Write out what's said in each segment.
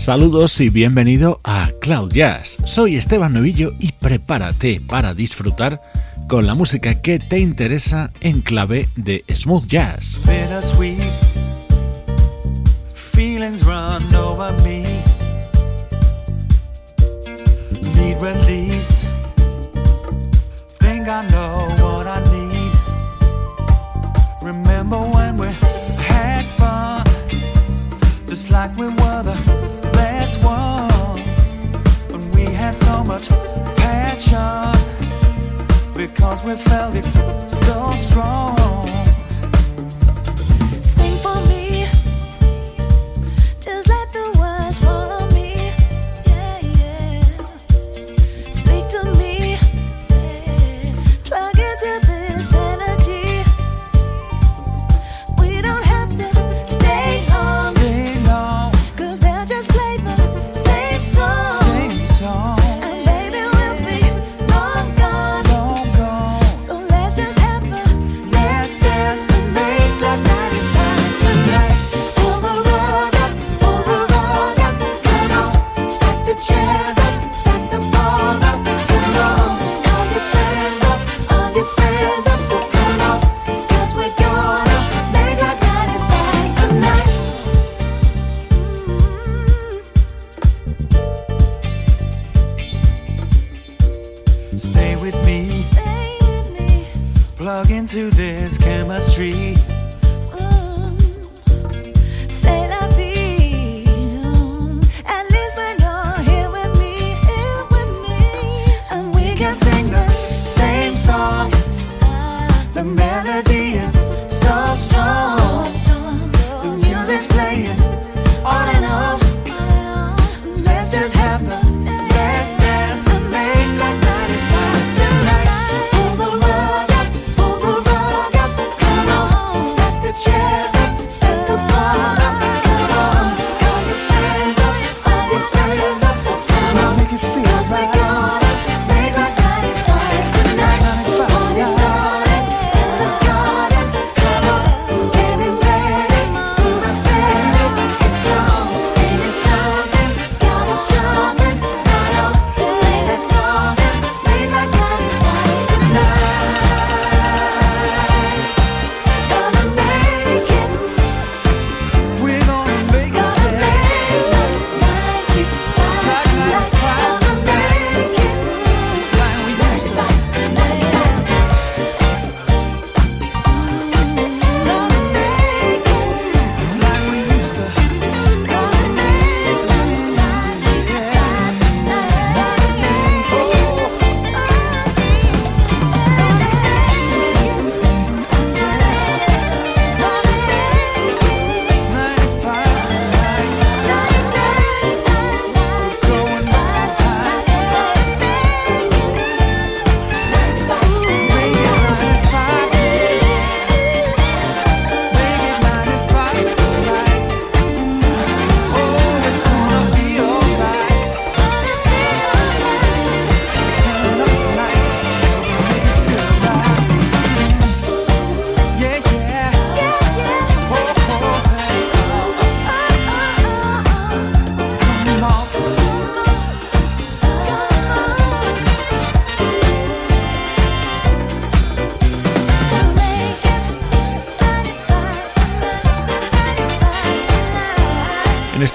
Saludos y bienvenido a Cloud Jazz. Soy Esteban Novillo y prepárate para disfrutar con la música que te interesa en clave de smooth jazz. because we felt it so strong.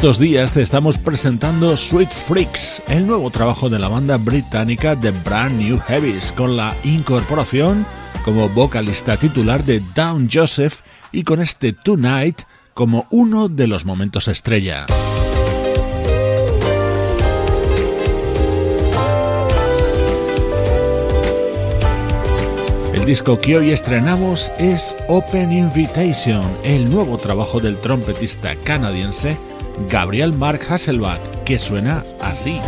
Estos días te estamos presentando Sweet Freaks, el nuevo trabajo de la banda británica The Brand New Heavies, con la incorporación como vocalista titular de Down Joseph y con este Tonight como uno de los momentos estrella. El disco que hoy estrenamos es Open Invitation, el nuevo trabajo del trompetista canadiense Gabriel Mark Hasselbach, que suena así.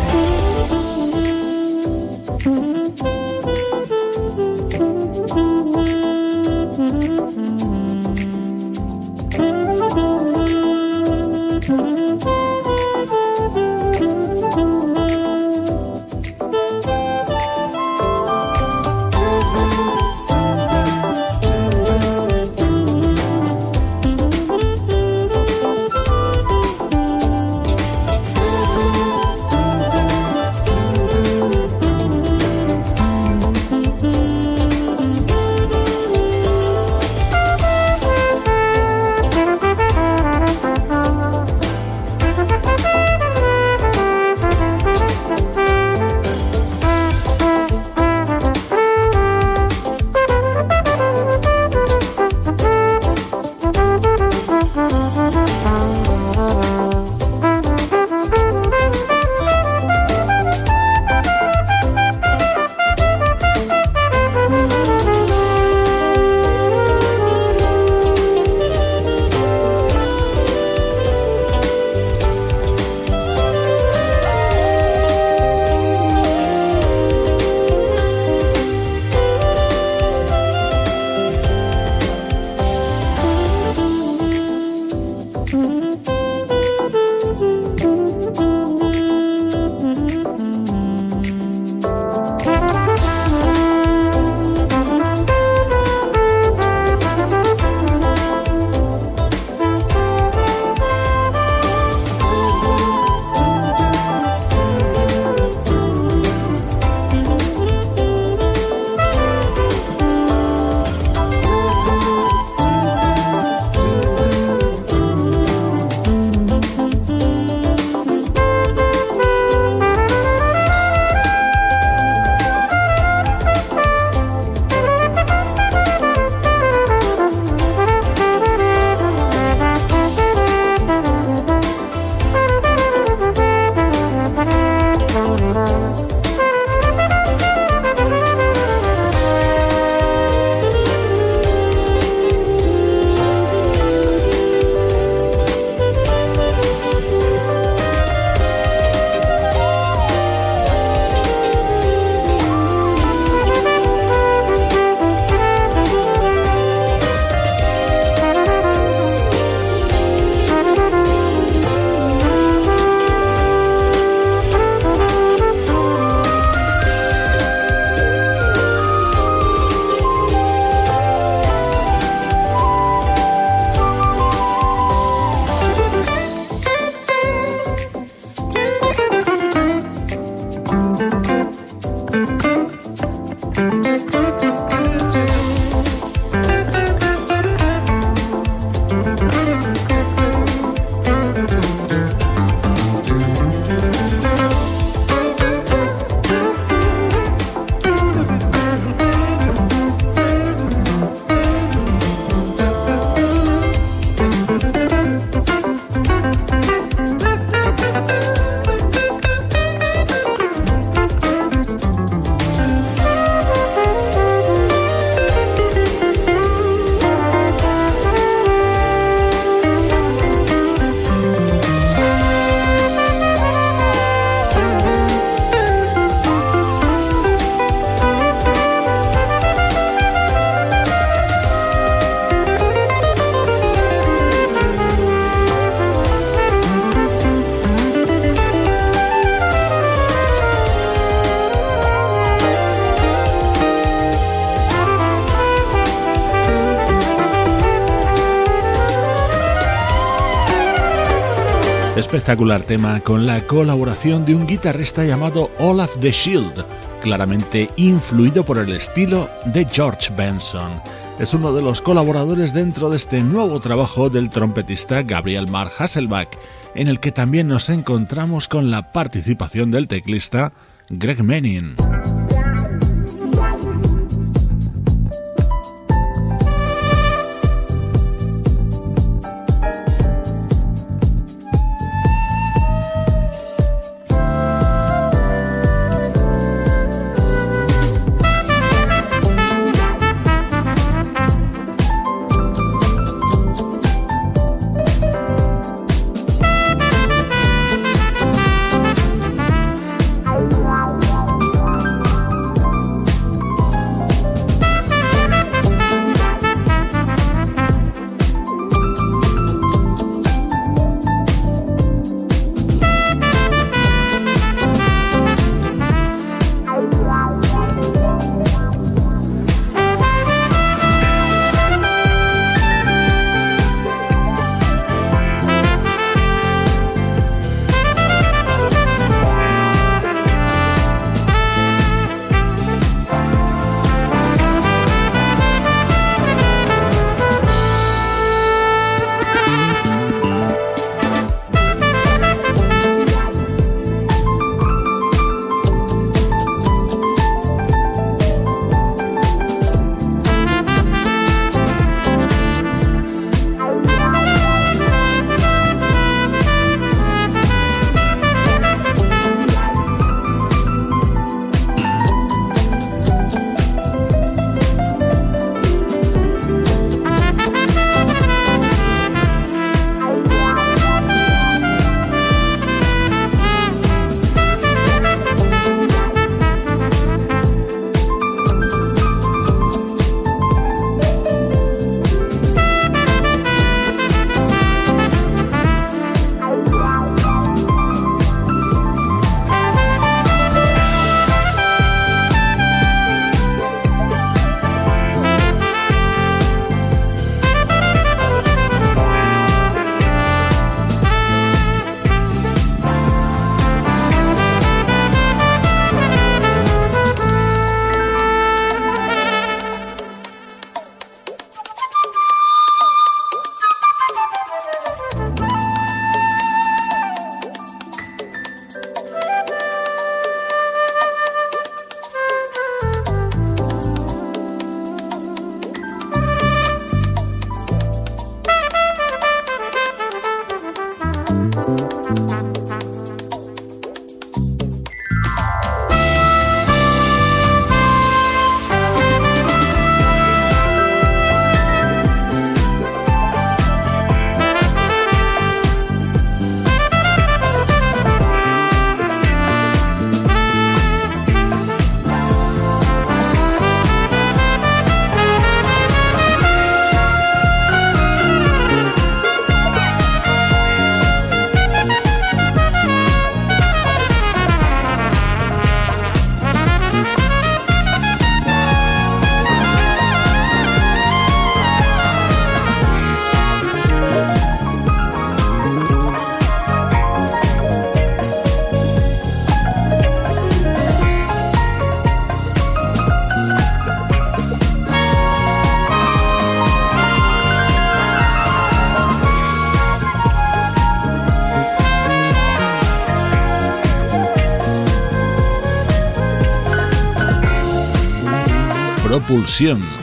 Espectacular tema con la colaboración de un guitarrista llamado Olaf the Shield, claramente influido por el estilo de George Benson. Es uno de los colaboradores dentro de este nuevo trabajo del trompetista Gabriel Mark Hasselbach, en el que también nos encontramos con la participación del teclista Greg Menin.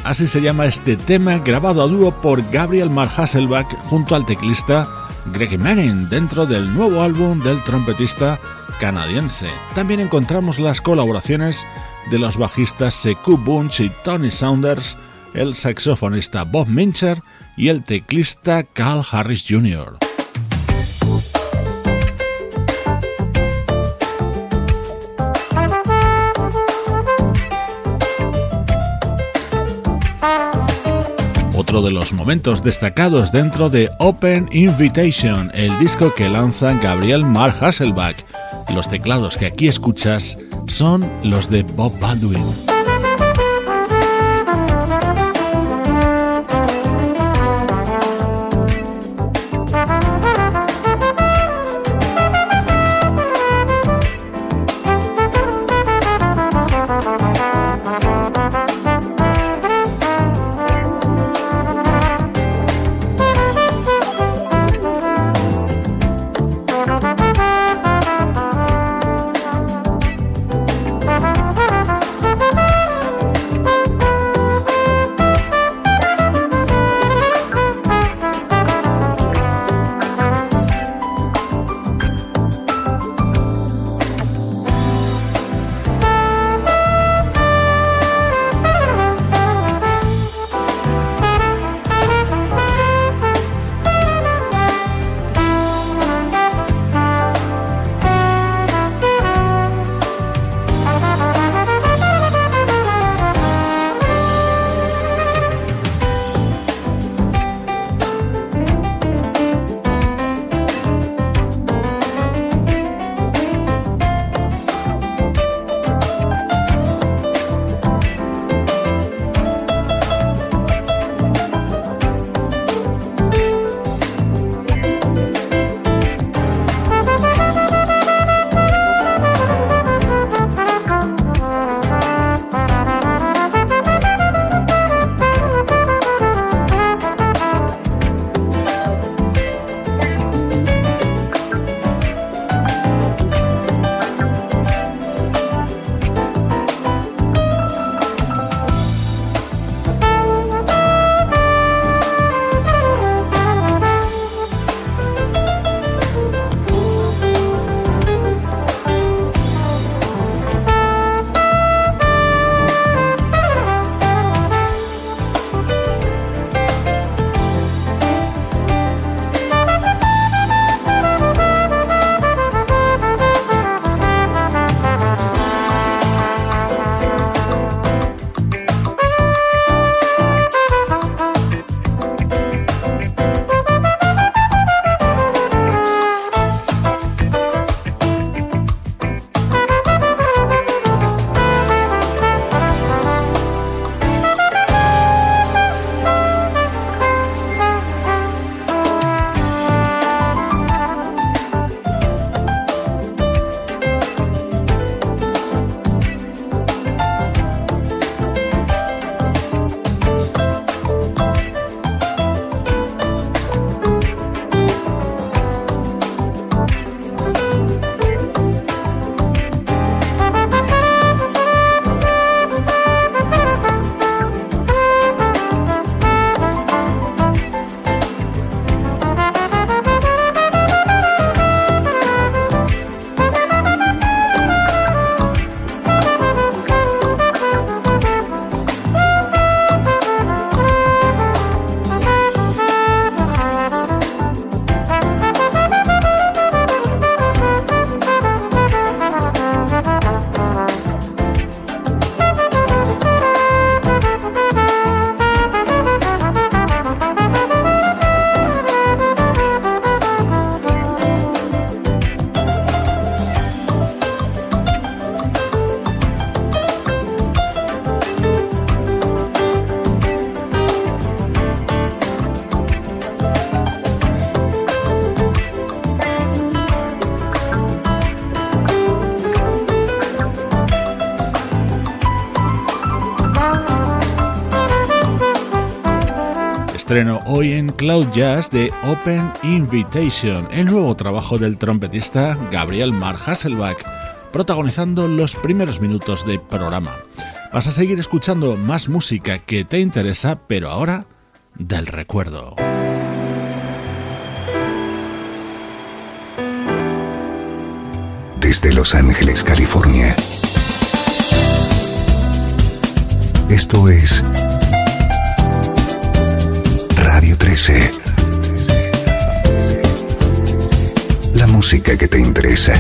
Así se llama este tema grabado a dúo por Gabriel Mar Hasselbach junto al teclista Greg Manning dentro del nuevo álbum del trompetista canadiense. También encontramos las colaboraciones de los bajistas Sekou Bunch y Tony Saunders, el saxofonista Bob Mincher y el teclista Carl Harris Jr. otro de los momentos destacados dentro de Open Invitation, el disco que lanza Gabriel Mark Hasselbach. Los teclados que aquí escuchas son los de Bob Baldwin. Estreno hoy en Cloud Jazz de Open Invitation, el nuevo trabajo del trompetista Gabriel Mar Hasselbach, protagonizando los primeros minutos de programa. Vas a seguir escuchando más música que te interesa, pero ahora del recuerdo. Desde Los Ángeles, California. Esto es Radio 13. La música que te interesa.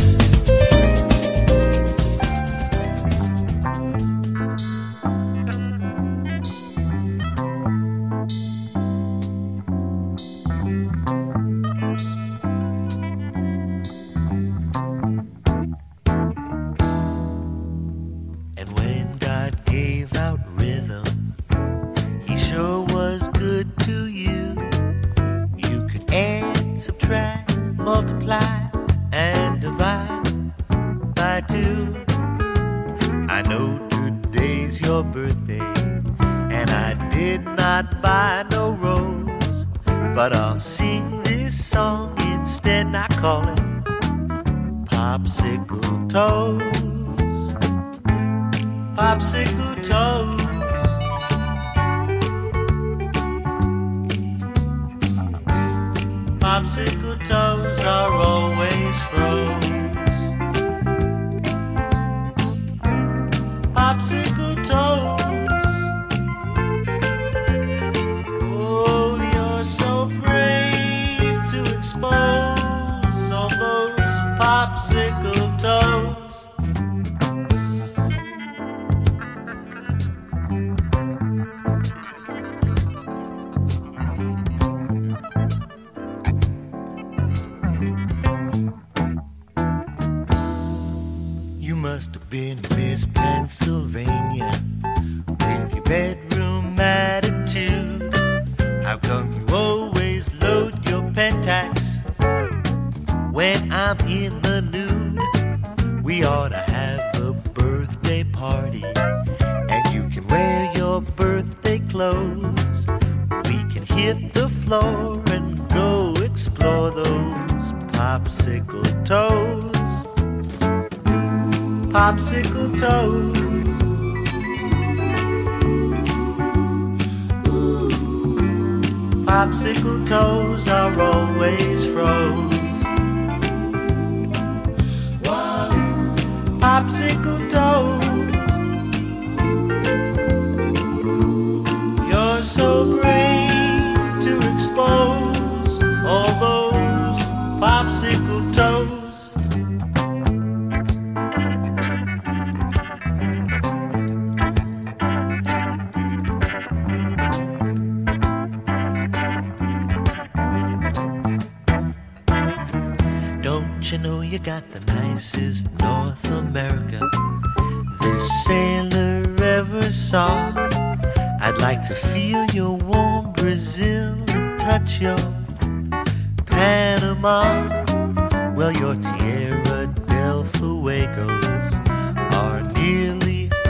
popsicle.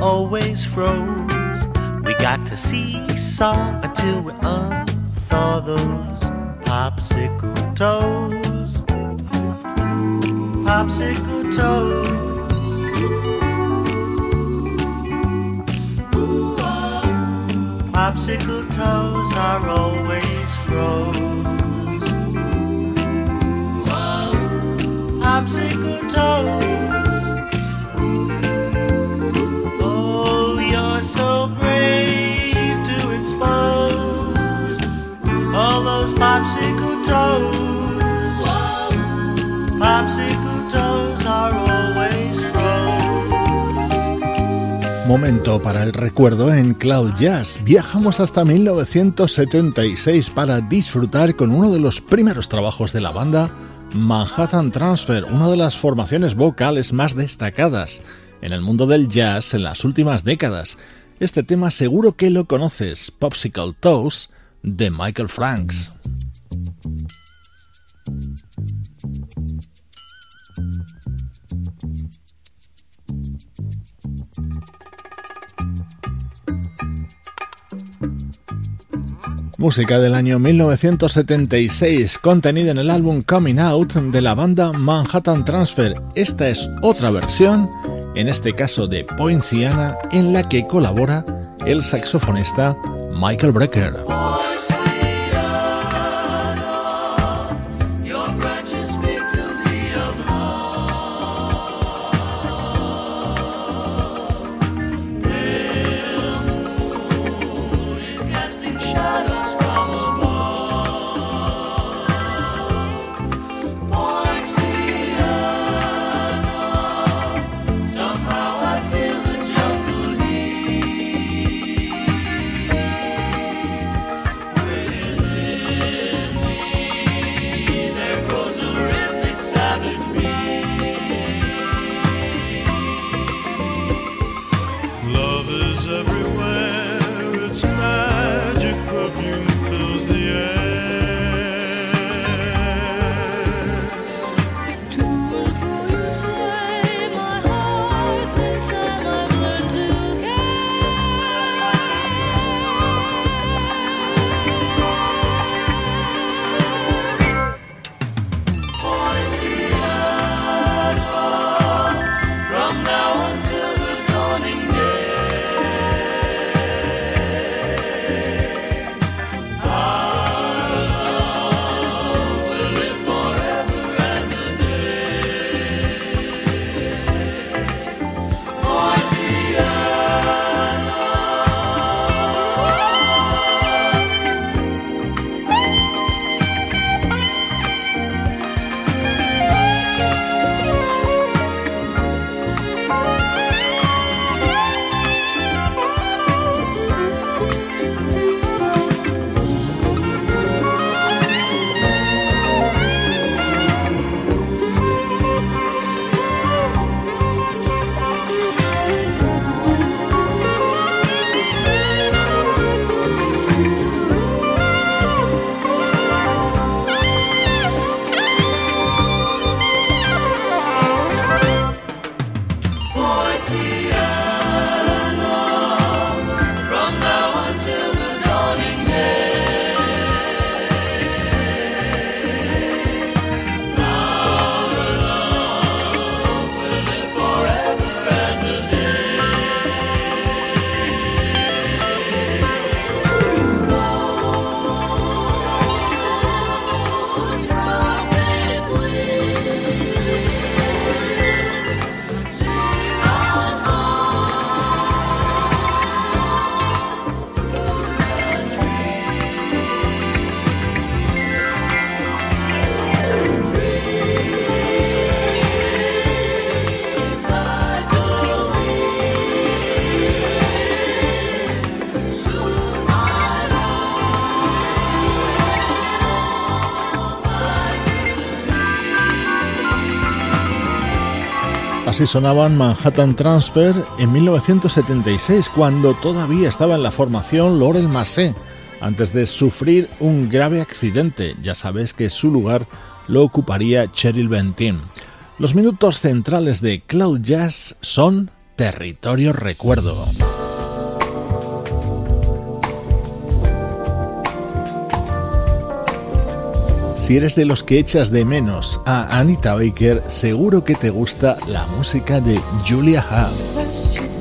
always froze. We got to seesaw until we unthaw those popsicle toes. Popsicle toes. popsicle toes are always froze. Popsicle toes. Momento para el recuerdo en Cloud Jazz. Viajamos hasta 1976 para disfrutar con uno de los primeros trabajos de la banda, Manhattan Transfer, una de las formaciones vocales más destacadas en el mundo del jazz en las últimas décadas. Este tema seguro que lo conoces, Popsicle Toes, de Michael Franks. Música del año 1976 contenida en el álbum Coming Out de la banda Manhattan Transfer. Esta es otra versión, en este caso de Poinciana, en la que colabora el saxofonista Michael Brecker. see. Así sonaban Manhattan Transfer en 1976, cuando todavía estaba en la formación Laurel Massé, antes de sufrir un grave accidente. Ya sabes que su lugar lo ocuparía Cheryl Bentin. Los minutos centrales de Cloud Jazz son Territorio Recuerdo. Si eres de los que echas de menos a Anita Baker, seguro que te gusta la música de Julia Huff.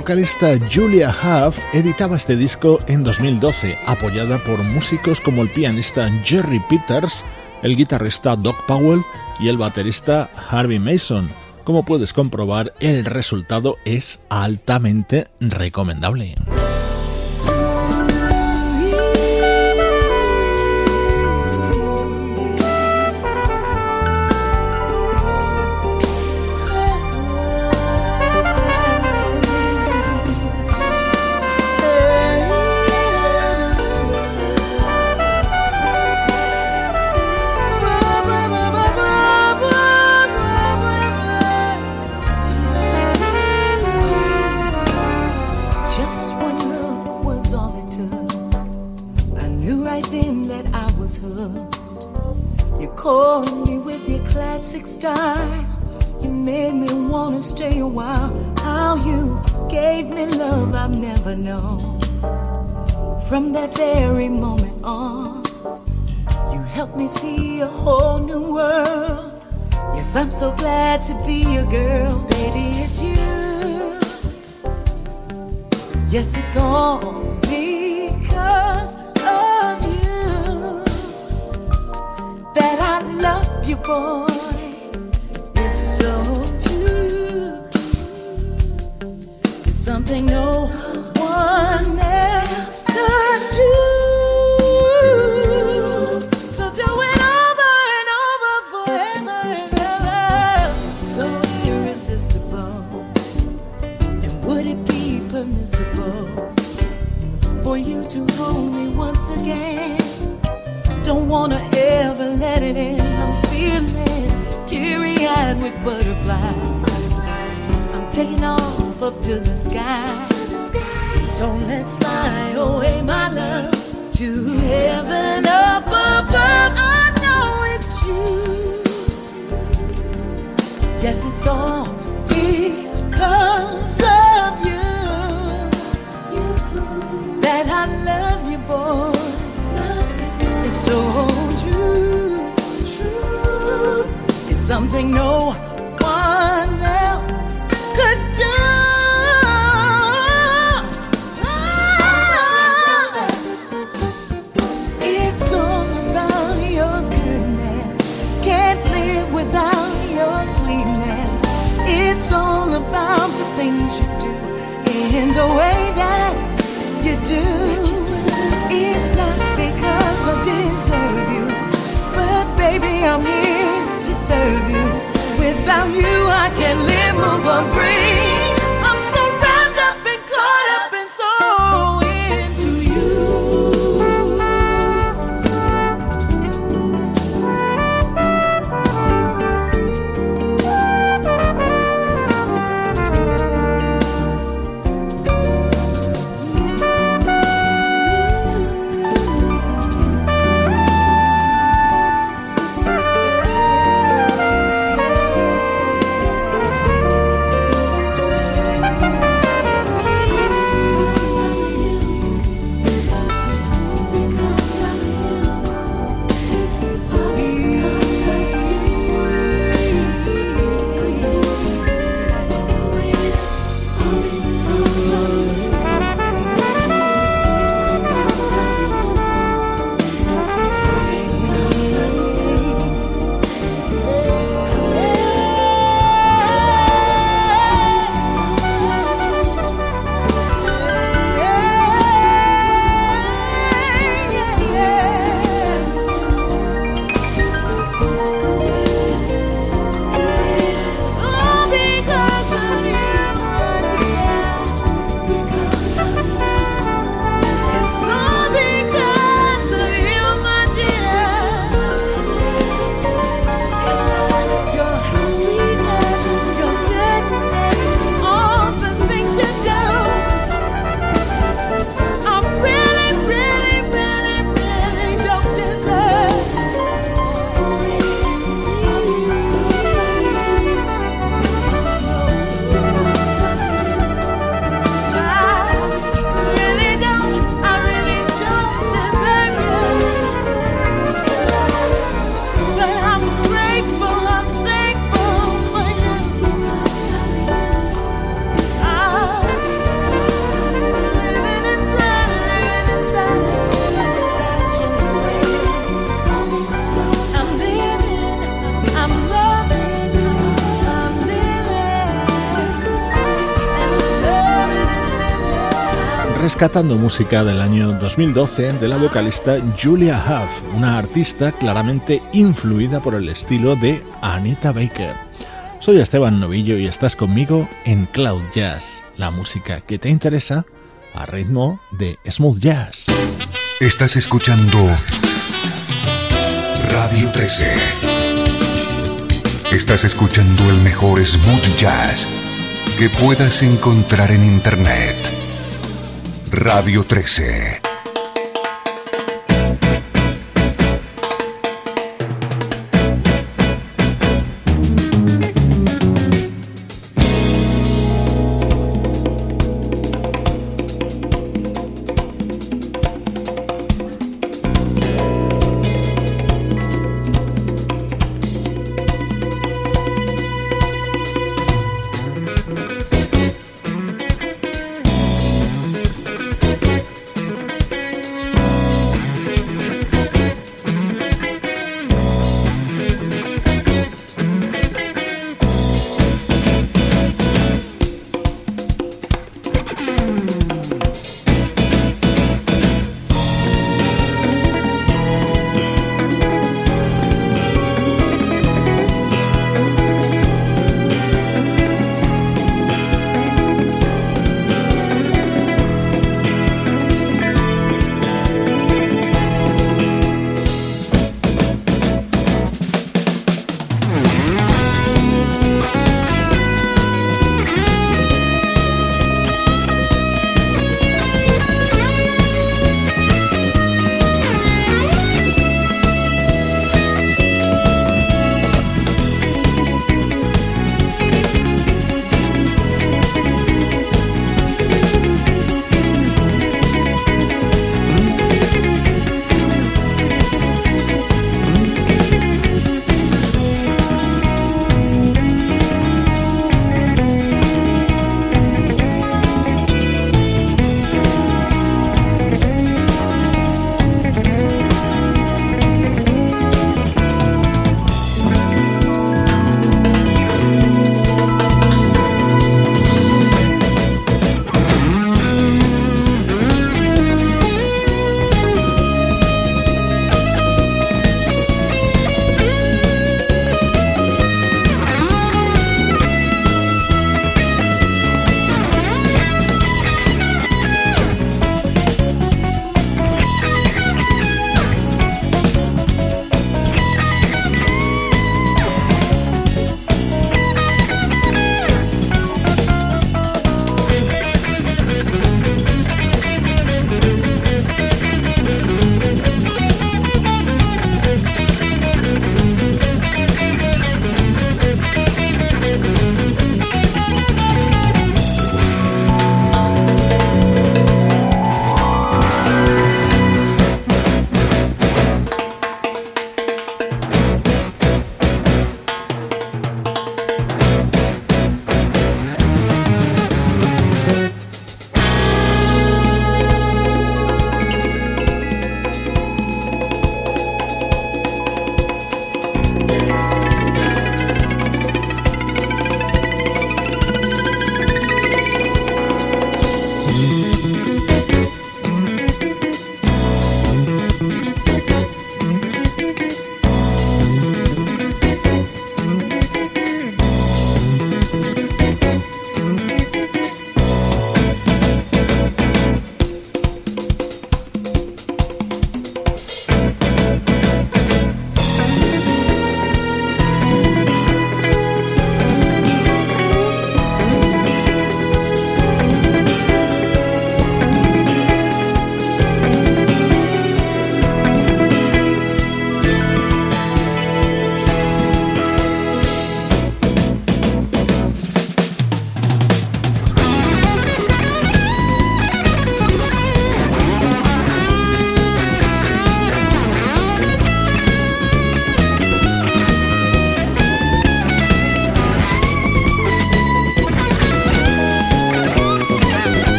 Vocalista Julia Huff editaba este disco en 2012, apoyada por músicos como el pianista Jerry Peters, el guitarrista Doc Powell y el baterista Harvey Mason. Como puedes comprobar, el resultado es altamente recomendable. See a whole new world. Yes, I'm so glad to be your girl, baby. It's you. Yes, it's all because of you that I love you, boy. It's so true. It's something no one Don't wanna ever let it in. I'm feeling teary eyed with butterflies. I'm taking off up to the sky. So let's fly away, my love, to heaven up above. I know it's you. Yes, it's all because something no one else could do. Ah, it's all about your goodness. Can't live without your sweetness. It's all about the things you do in the way that you do. It's not because I deserve you, but baby, I'm here serve you. Without you, I can't live, move, or breathe. Rescatando música del año 2012 de la vocalista Julia Huff, una artista claramente influida por el estilo de Anita Baker. Soy Esteban Novillo y estás conmigo en Cloud Jazz, la música que te interesa a ritmo de smooth jazz. Estás escuchando Radio 13. Estás escuchando el mejor smooth jazz que puedas encontrar en Internet. Radio 13.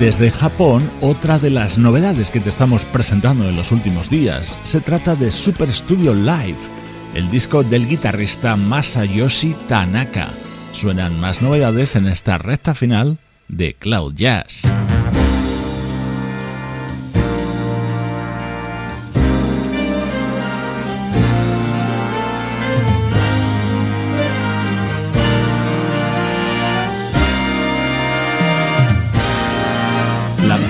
Desde Japón, otra de las novedades que te estamos presentando en los últimos días, se trata de Super Studio Live, el disco del guitarrista Masayoshi Tanaka. Suenan más novedades en esta recta final de Cloud Jazz.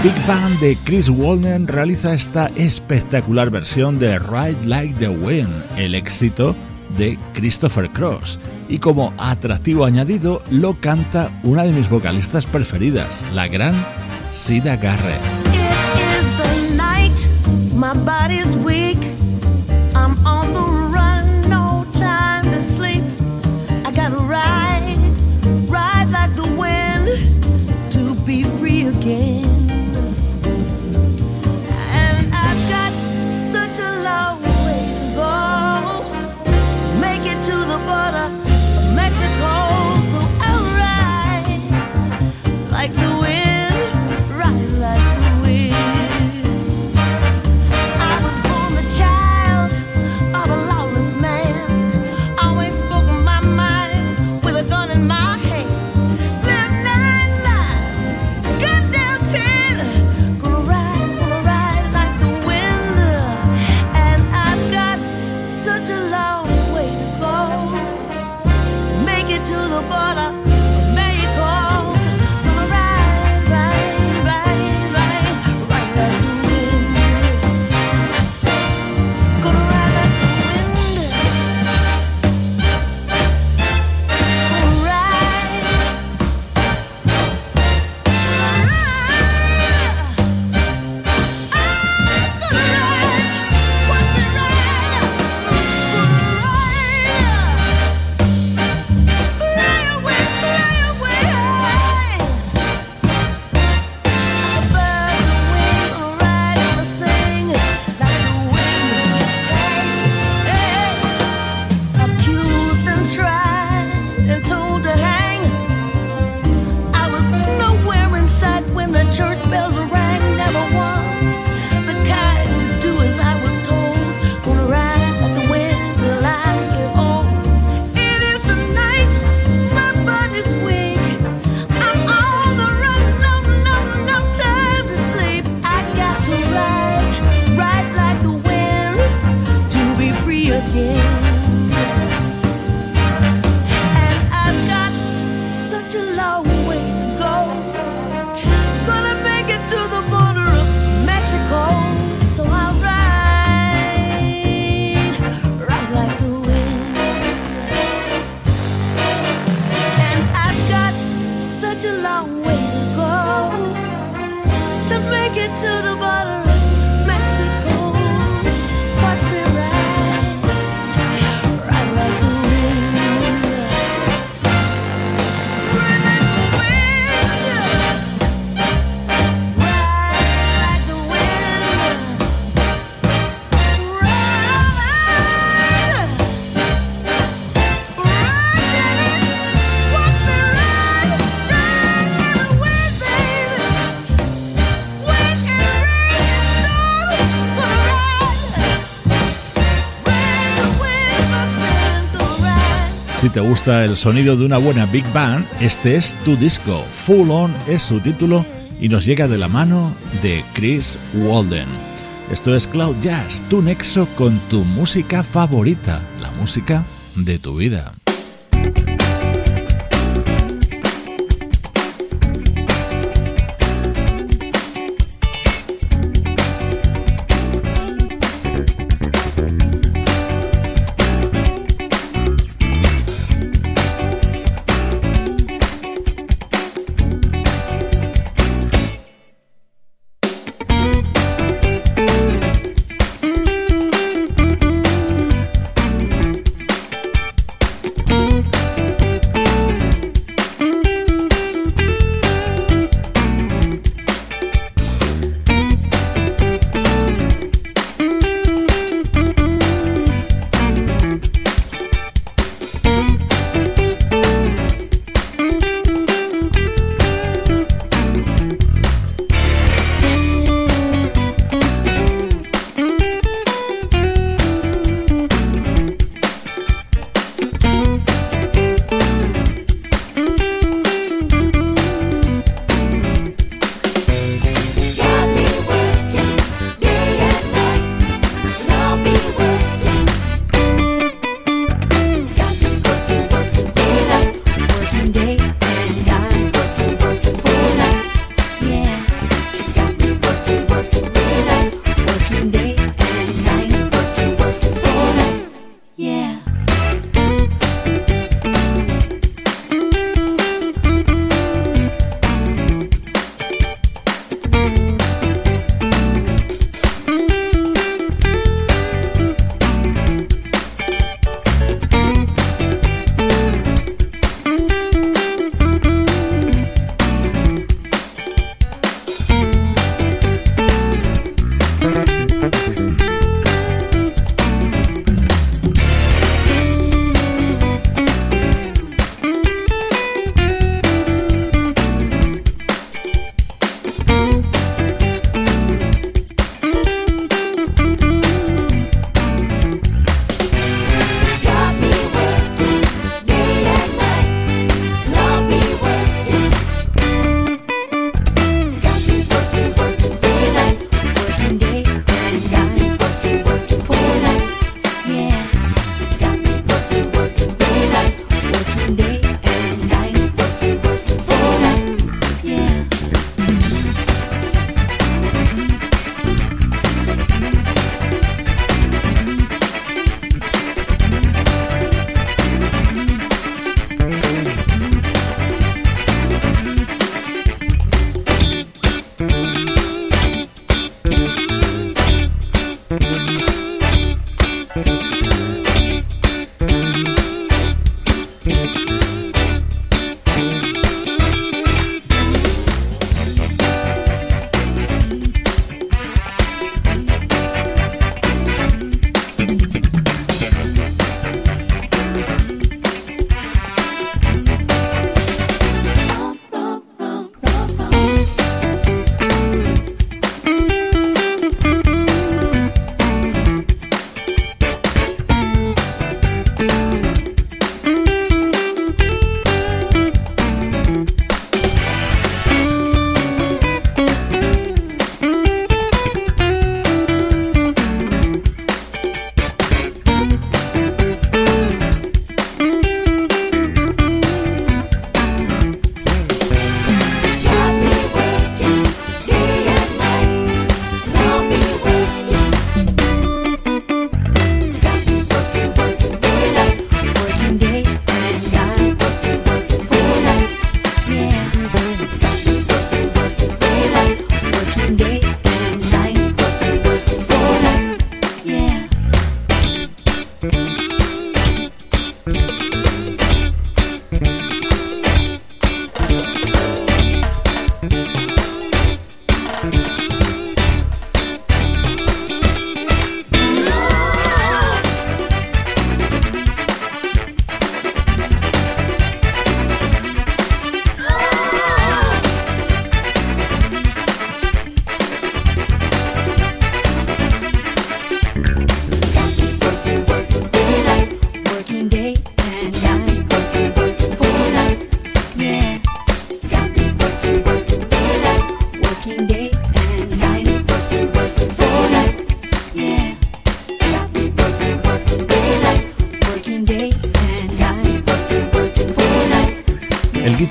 Big Band de Chris Walden realiza esta espectacular versión de Ride Like the Wind, el éxito de Christopher Cross. Y como atractivo añadido, lo canta una de mis vocalistas preferidas, la gran Sida Garrett. Si te gusta el sonido de una buena Big Band, este es tu disco. Full On es su título y nos llega de la mano de Chris Walden. Esto es Cloud Jazz, tu nexo con tu música favorita, la música de tu vida.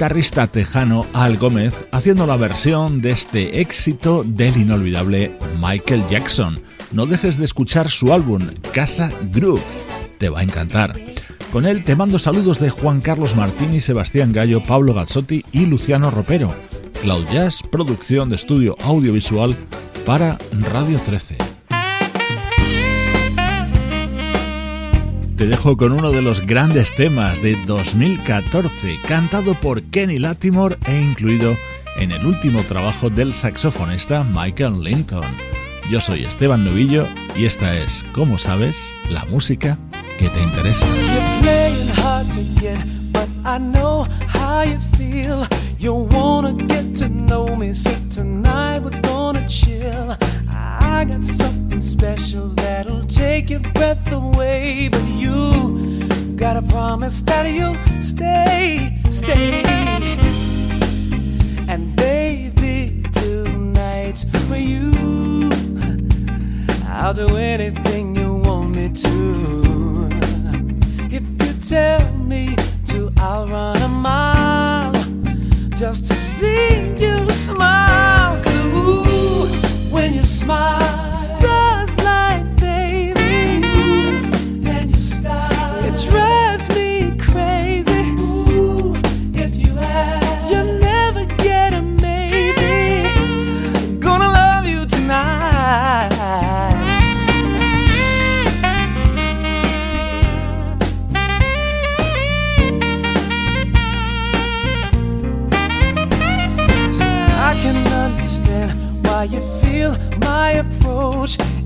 Guitarrista tejano Al Gómez haciendo la versión de este éxito del inolvidable Michael Jackson. No dejes de escuchar su álbum Casa Groove, te va a encantar. Con él te mando saludos de Juan Carlos Martini, Sebastián Gallo, Pablo Gazzotti y Luciano Ropero. Cloud producción de estudio audiovisual para Radio 13. Te dejo con uno de los grandes temas de 2014, cantado por Kenny Latimore e incluido en el último trabajo del saxofonista Michael Linton. Yo soy Esteban Novillo y esta es, como sabes, la música que te interesa. I got something special that'll take your breath away, but you gotta promise that you'll stay, stay. And baby, tonight's for you. I'll do anything you want me to. If you tell me to, I'll run a mile just to see you smile. When you smile,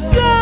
just.